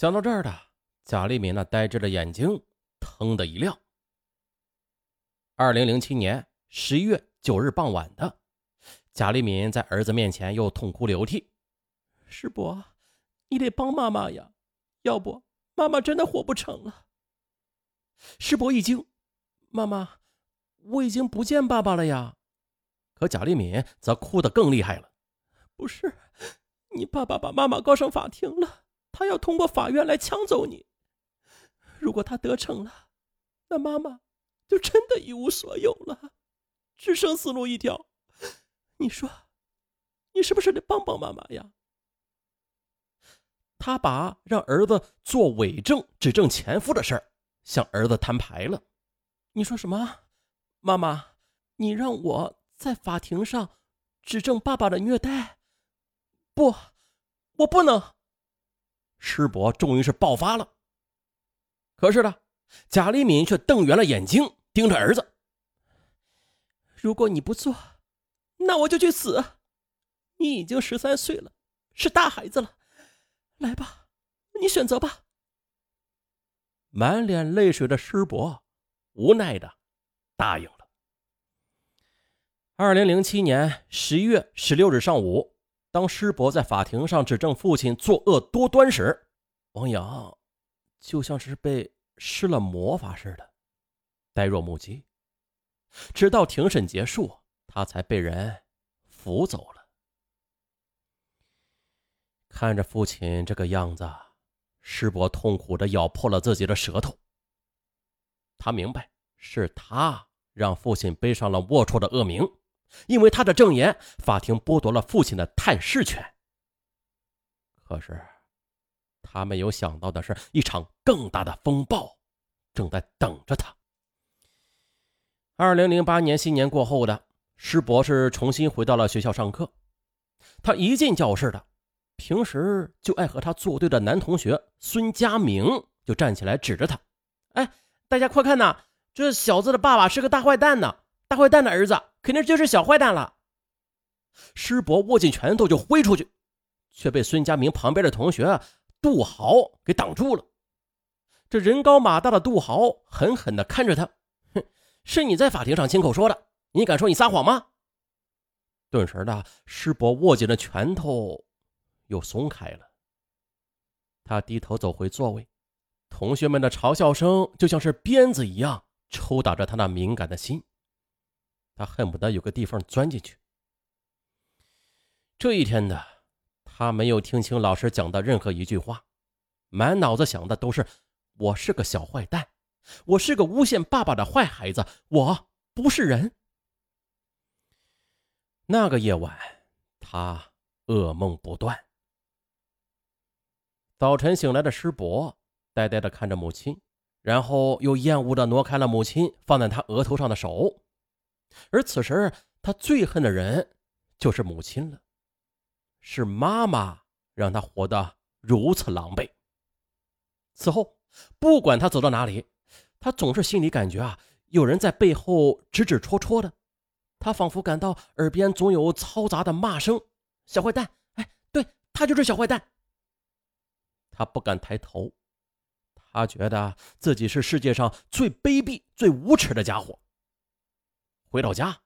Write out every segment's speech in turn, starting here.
想到这儿的贾立敏那呆滞的眼睛腾的一亮。二零零七年十一月九日傍晚的，贾立敏在儿子面前又痛哭流涕：“师伯，你得帮妈妈呀，要不妈妈真的活不成了。”师伯一惊：“妈妈，我已经不见爸爸了呀！”可贾立敏则哭得更厉害了：“不是，你爸爸把妈妈告上法庭了，他要通过法院来抢走你。如果他得逞了，那妈妈……”就真的一无所有了，只剩死路一条。你说，你是不是得帮帮妈妈呀？他把让儿子做伪证指证前夫的事儿向儿子摊牌了。你说什么？妈妈，你让我在法庭上指证爸爸的虐待？不，我不能。师伯终于是爆发了。可是呢，贾立敏却瞪圆了眼睛。盯着儿子，如果你不做，那我就去死。你已经十三岁了，是大孩子了，来吧，你选择吧。满脸泪水的师伯无奈的答应了。二零零七年十一月十六日上午，当师伯在法庭上指证父亲作恶多端时，王阳就像是被施了魔法似的。呆若木鸡，直到庭审结束，他才被人扶走了。看着父亲这个样子，师伯痛苦的咬破了自己的舌头。他明白，是他让父亲背上了龌龊的恶名，因为他的证言，法庭剥夺了父亲的探视权。可是，他没有想到的是，一场更大的风暴正在等着他。二零零八年新年过后的施博士重新回到了学校上课。他一进教室的，平时就爱和他作对的男同学孙佳明就站起来指着他：“哎，大家快看呐，这小子的爸爸是个大坏蛋呢！大坏蛋的儿子肯定就是小坏蛋了。”师伯握紧拳头就挥出去，却被孙佳明旁边的同学杜豪给挡住了。这人高马大的杜豪狠狠地看着他。哼是你在法庭上亲口说的，你敢说你撒谎吗？顿时的，师伯握紧的拳头又松开了。他低头走回座位，同学们的嘲笑声就像是鞭子一样抽打着他那敏感的心。他恨不得有个地方钻进去。这一天的，他没有听清老师讲的任何一句话，满脑子想的都是“我是个小坏蛋”。我是个诬陷爸爸的坏孩子，我不是人。那个夜晚，他噩梦不断。早晨醒来的师伯呆呆的看着母亲，然后又厌恶的挪开了母亲放在他额头上的手。而此时，他最恨的人就是母亲了，是妈妈让他活得如此狼狈。此后，不管他走到哪里。他总是心里感觉啊，有人在背后指指戳戳的，他仿佛感到耳边总有嘈杂的骂声：“小坏蛋！”哎，对他就是小坏蛋。他不敢抬头，他觉得自己是世界上最卑鄙、最无耻的家伙。回到家，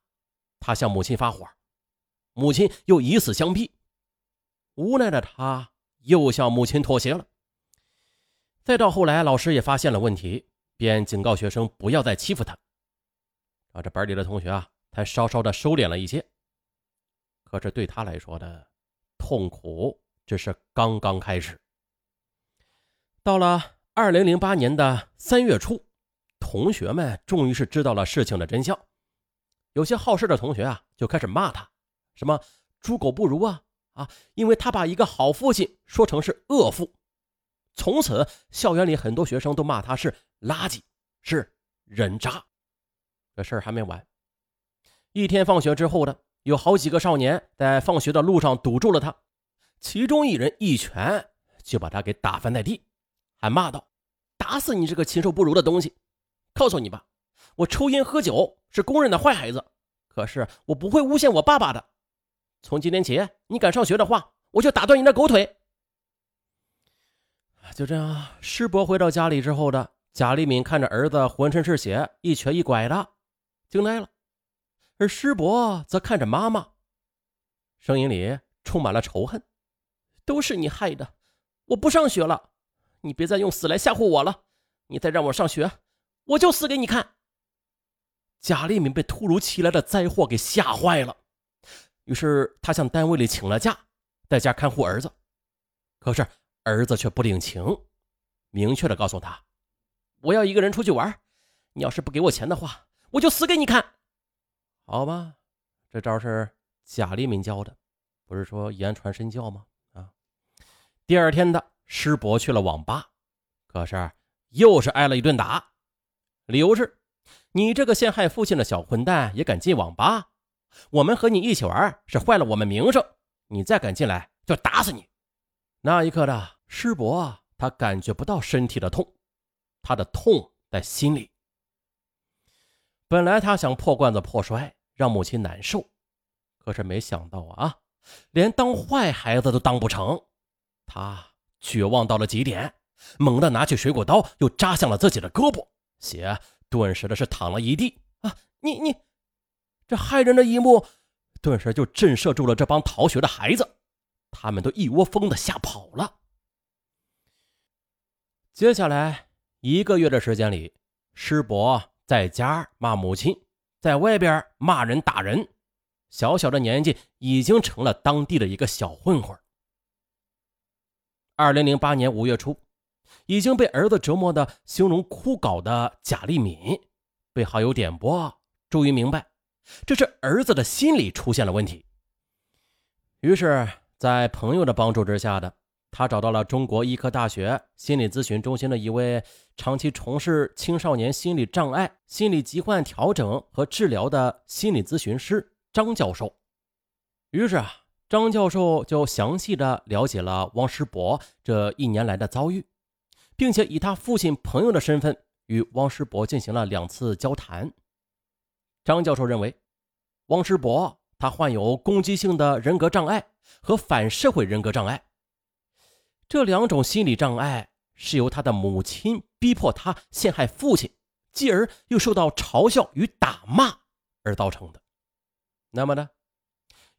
他向母亲发火，母亲又以死相逼，无奈的他又向母亲妥协了。再到后来，老师也发现了问题。便警告学生不要再欺负他，啊，这班里的同学啊，才稍稍的收敛了一些。可是对他来说的痛苦只是刚刚开始。到了二零零八年的三月初，同学们终于是知道了事情的真相。有些好事的同学啊，就开始骂他，什么猪狗不如啊啊！因为他把一个好父亲说成是恶父。从此，校园里很多学生都骂他是垃圾，是人渣。这事儿还没完。一天放学之后的，有好几个少年在放学的路上堵住了他，其中一人一拳就把他给打翻在地，还骂道：“打死你这个禽兽不如的东西！告诉你吧，我抽烟喝酒是公认的坏孩子，可是我不会诬陷我爸爸的。从今天起，你敢上学的话，我就打断你的狗腿！”就这样，师伯回到家里之后的贾立敏看着儿子浑身是血，一瘸一拐的，惊呆了。而师伯则看着妈妈，声音里充满了仇恨：“都是你害的，我不上学了，你别再用死来吓唬我了。你再让我上学，我就死给你看。”贾立敏被突如其来的灾祸给吓坏了，于是他向单位里请了假，在家看护儿子。可是儿子却不领情，明确的告诉他：“我要一个人出去玩，你要是不给我钱的话，我就死给你看。”好吧，这招是贾立敏教的，不是说言传身教吗？啊！第二天的师伯去了网吧，可是又是挨了一顿打，理由是：“你这个陷害父亲的小混蛋也敢进网吧？我们和你一起玩是坏了我们名声，你再敢进来就打死你！”那一刻的师伯，他感觉不到身体的痛，他的痛在心里。本来他想破罐子破摔，让母亲难受，可是没想到啊，连当坏孩子都当不成。他绝望到了极点，猛地拿起水果刀，又扎向了自己的胳膊，血顿时的是躺了一地。啊，你你，这骇人的一幕，顿时就震慑住了这帮逃学的孩子，他们都一窝蜂的吓跑了。接下来一个月的时间里，师伯。在家骂母亲，在外边骂人打人，小小的年纪已经成了当地的一个小混混。二零零八年五月初，已经被儿子折磨的形容枯槁的贾立敏，被好友点拨，终于明白，这是儿子的心理出现了问题。于是，在朋友的帮助之下的。他找到了中国医科大学心理咨询中心的一位长期从事青少年心理障碍、心理疾患调整和治疗的心理咨询师张教授。于是啊，张教授就详细的了解了汪师伯这一年来的遭遇，并且以他父亲朋友的身份与汪师伯进行了两次交谈。张教授认为，汪师伯他患有攻击性的人格障碍和反社会人格障碍。这两种心理障碍是由他的母亲逼迫他陷害父亲，继而又受到嘲笑与打骂而造成的。那么呢，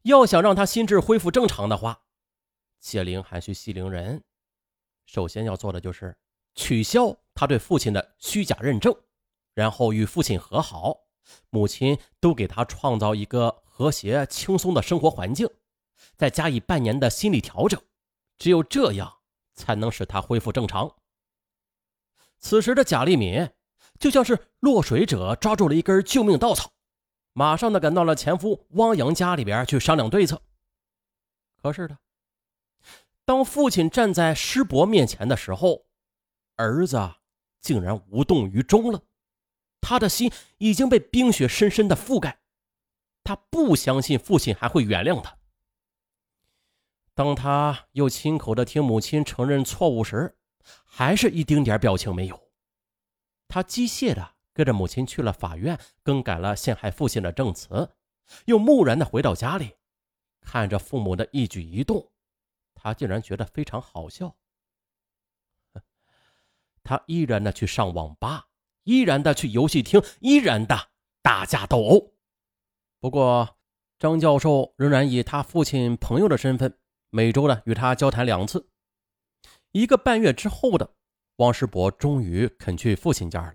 要想让他心智恢复正常的话，解铃还须系铃人，首先要做的就是取消他对父亲的虚假认证，然后与父亲和好，母亲都给他创造一个和谐轻松的生活环境，再加以半年的心理调整，只有这样。才能使他恢复正常。此时的贾立敏就像是落水者抓住了一根救命稻草，马上的赶到了前夫汪洋家里边去商量对策。可是的，当父亲站在师伯面前的时候，儿子竟然无动于衷了。他的心已经被冰雪深深的覆盖，他不相信父亲还会原谅他。当他又亲口的听母亲承认错误时，还是一丁点表情没有。他机械的跟着母亲去了法院，更改了陷害父亲的证词，又木然的回到家里，看着父母的一举一动，他竟然觉得非常好笑。他依然的去上网吧，依然的去游戏厅，依然的打架斗殴。不过，张教授仍然以他父亲朋友的身份。每周呢，与他交谈两次。一个半月之后的，汪世博终于肯去父亲家了，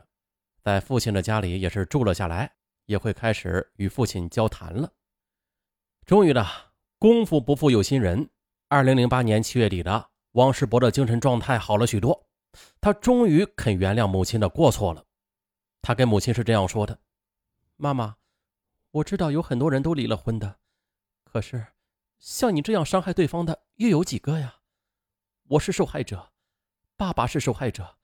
在父亲的家里也是住了下来，也会开始与父亲交谈了。终于的，功夫不负有心人，二零零八年七月底的，汪世博的精神状态好了许多，他终于肯原谅母亲的过错了。他跟母亲是这样说的：“妈妈，我知道有很多人都离了婚的，可是……”像你这样伤害对方的又有几个呀？我是受害者，爸爸是受害者，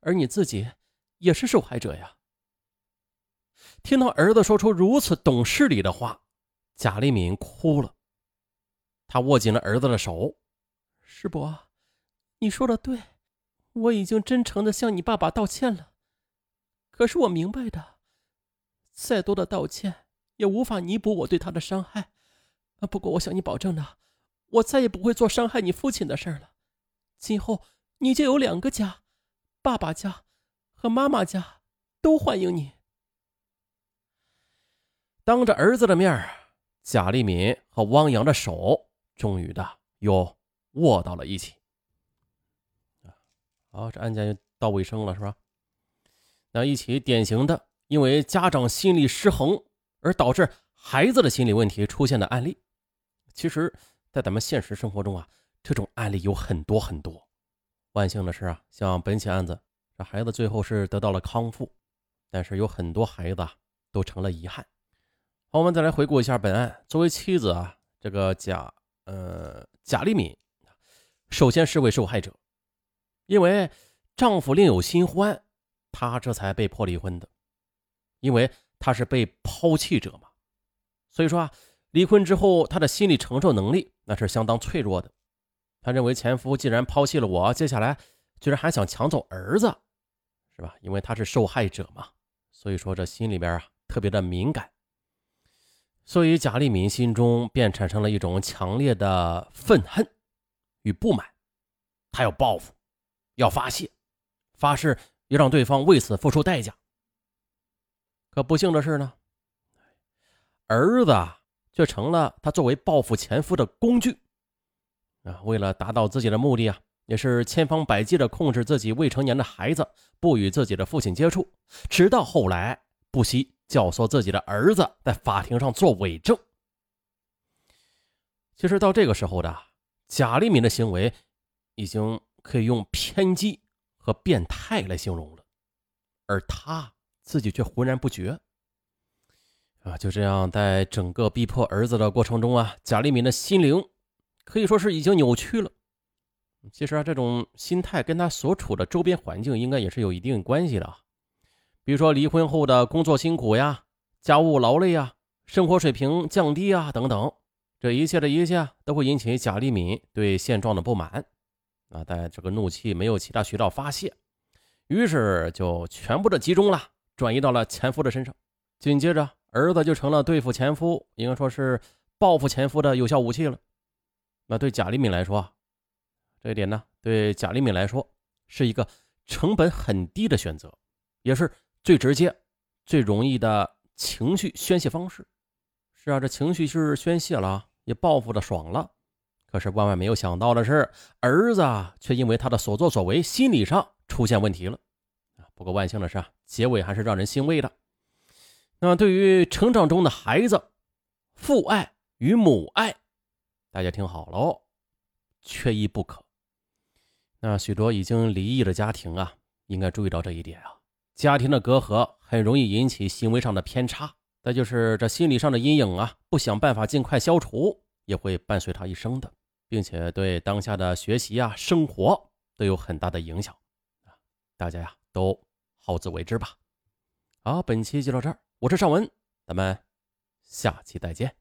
而你自己也是受害者呀。听到儿子说出如此懂事理的话，贾立敏哭了。他握紧了儿子的手：“师伯，你说的对，我已经真诚的向你爸爸道歉了。可是我明白的，再多的道歉也无法弥补我对他的伤害。”！不过我向你保证的，我再也不会做伤害你父亲的事了。今后你就有两个家，爸爸家和妈妈家都欢迎你。当着儿子的面贾立敏和汪洋的手终于的又握到了一起。好，这案件就到尾声了，是吧？那一起典型的因为家长心理失衡而导致孩子的心理问题出现的案例，其实，在咱们现实生活中啊，这种案例有很多很多。万幸的是啊，像本起案子，这孩子最后是得到了康复，但是有很多孩子都成了遗憾。好，我们再来回顾一下本案。作为妻子啊，这个贾呃贾丽敏，首先是位受害者，因为丈夫另有新欢，她这才被迫离婚的。因为她是被抛弃者嘛，所以说啊，离婚之后她的心理承受能力那是相当脆弱的。她认为前夫既然抛弃了我，接下来居然还想抢走儿子，是吧？因为她是受害者嘛，所以说这心里边啊特别的敏感。所以贾立敏心中便产生了一种强烈的愤恨与不满，他要报复，要发泄，发誓要让对方为此付出代价。可不幸的是呢，儿子却成了他作为报复前夫的工具。啊，为了达到自己的目的啊，也是千方百计的控制自己未成年的孩子，不与自己的父亲接触，直到后来不惜。教唆自己的儿子在法庭上做伪证。其实到这个时候的贾立敏的行为，已经可以用偏激和变态来形容了，而他自己却浑然不觉。啊，就这样，在整个逼迫儿子的过程中啊，贾立敏的心灵可以说是已经扭曲了。其实啊，这种心态跟他所处的周边环境应该也是有一定关系的。比如说离婚后的工作辛苦呀、家务劳累呀、生活水平降低啊等等，这一切的一切都会引起贾立敏对现状的不满啊，在这个怒气没有其他渠道发泄，于是就全部的集中了，转移到了前夫的身上。紧接着，儿子就成了对付前夫，应该说是报复前夫的有效武器了。那对贾立敏来说，这一点呢，对贾立敏来说是一个成本很低的选择，也是。最直接、最容易的情绪宣泄方式，是啊，这情绪是宣泄了，也报复的爽了。可是万万没有想到的是，儿子却因为他的所作所为，心理上出现问题了。啊，不过万幸的是啊，结尾还是让人欣慰的。那对于成长中的孩子，父爱与母爱，大家听好了哦，缺一不可。那许多已经离异的家庭啊，应该注意到这一点啊。家庭的隔阂很容易引起行为上的偏差，再就是这心理上的阴影啊，不想办法尽快消除，也会伴随他一生的，并且对当下的学习啊、生活都有很大的影响啊。大家呀，都好自为之吧。好，本期就到这儿，我是尚文，咱们下期再见。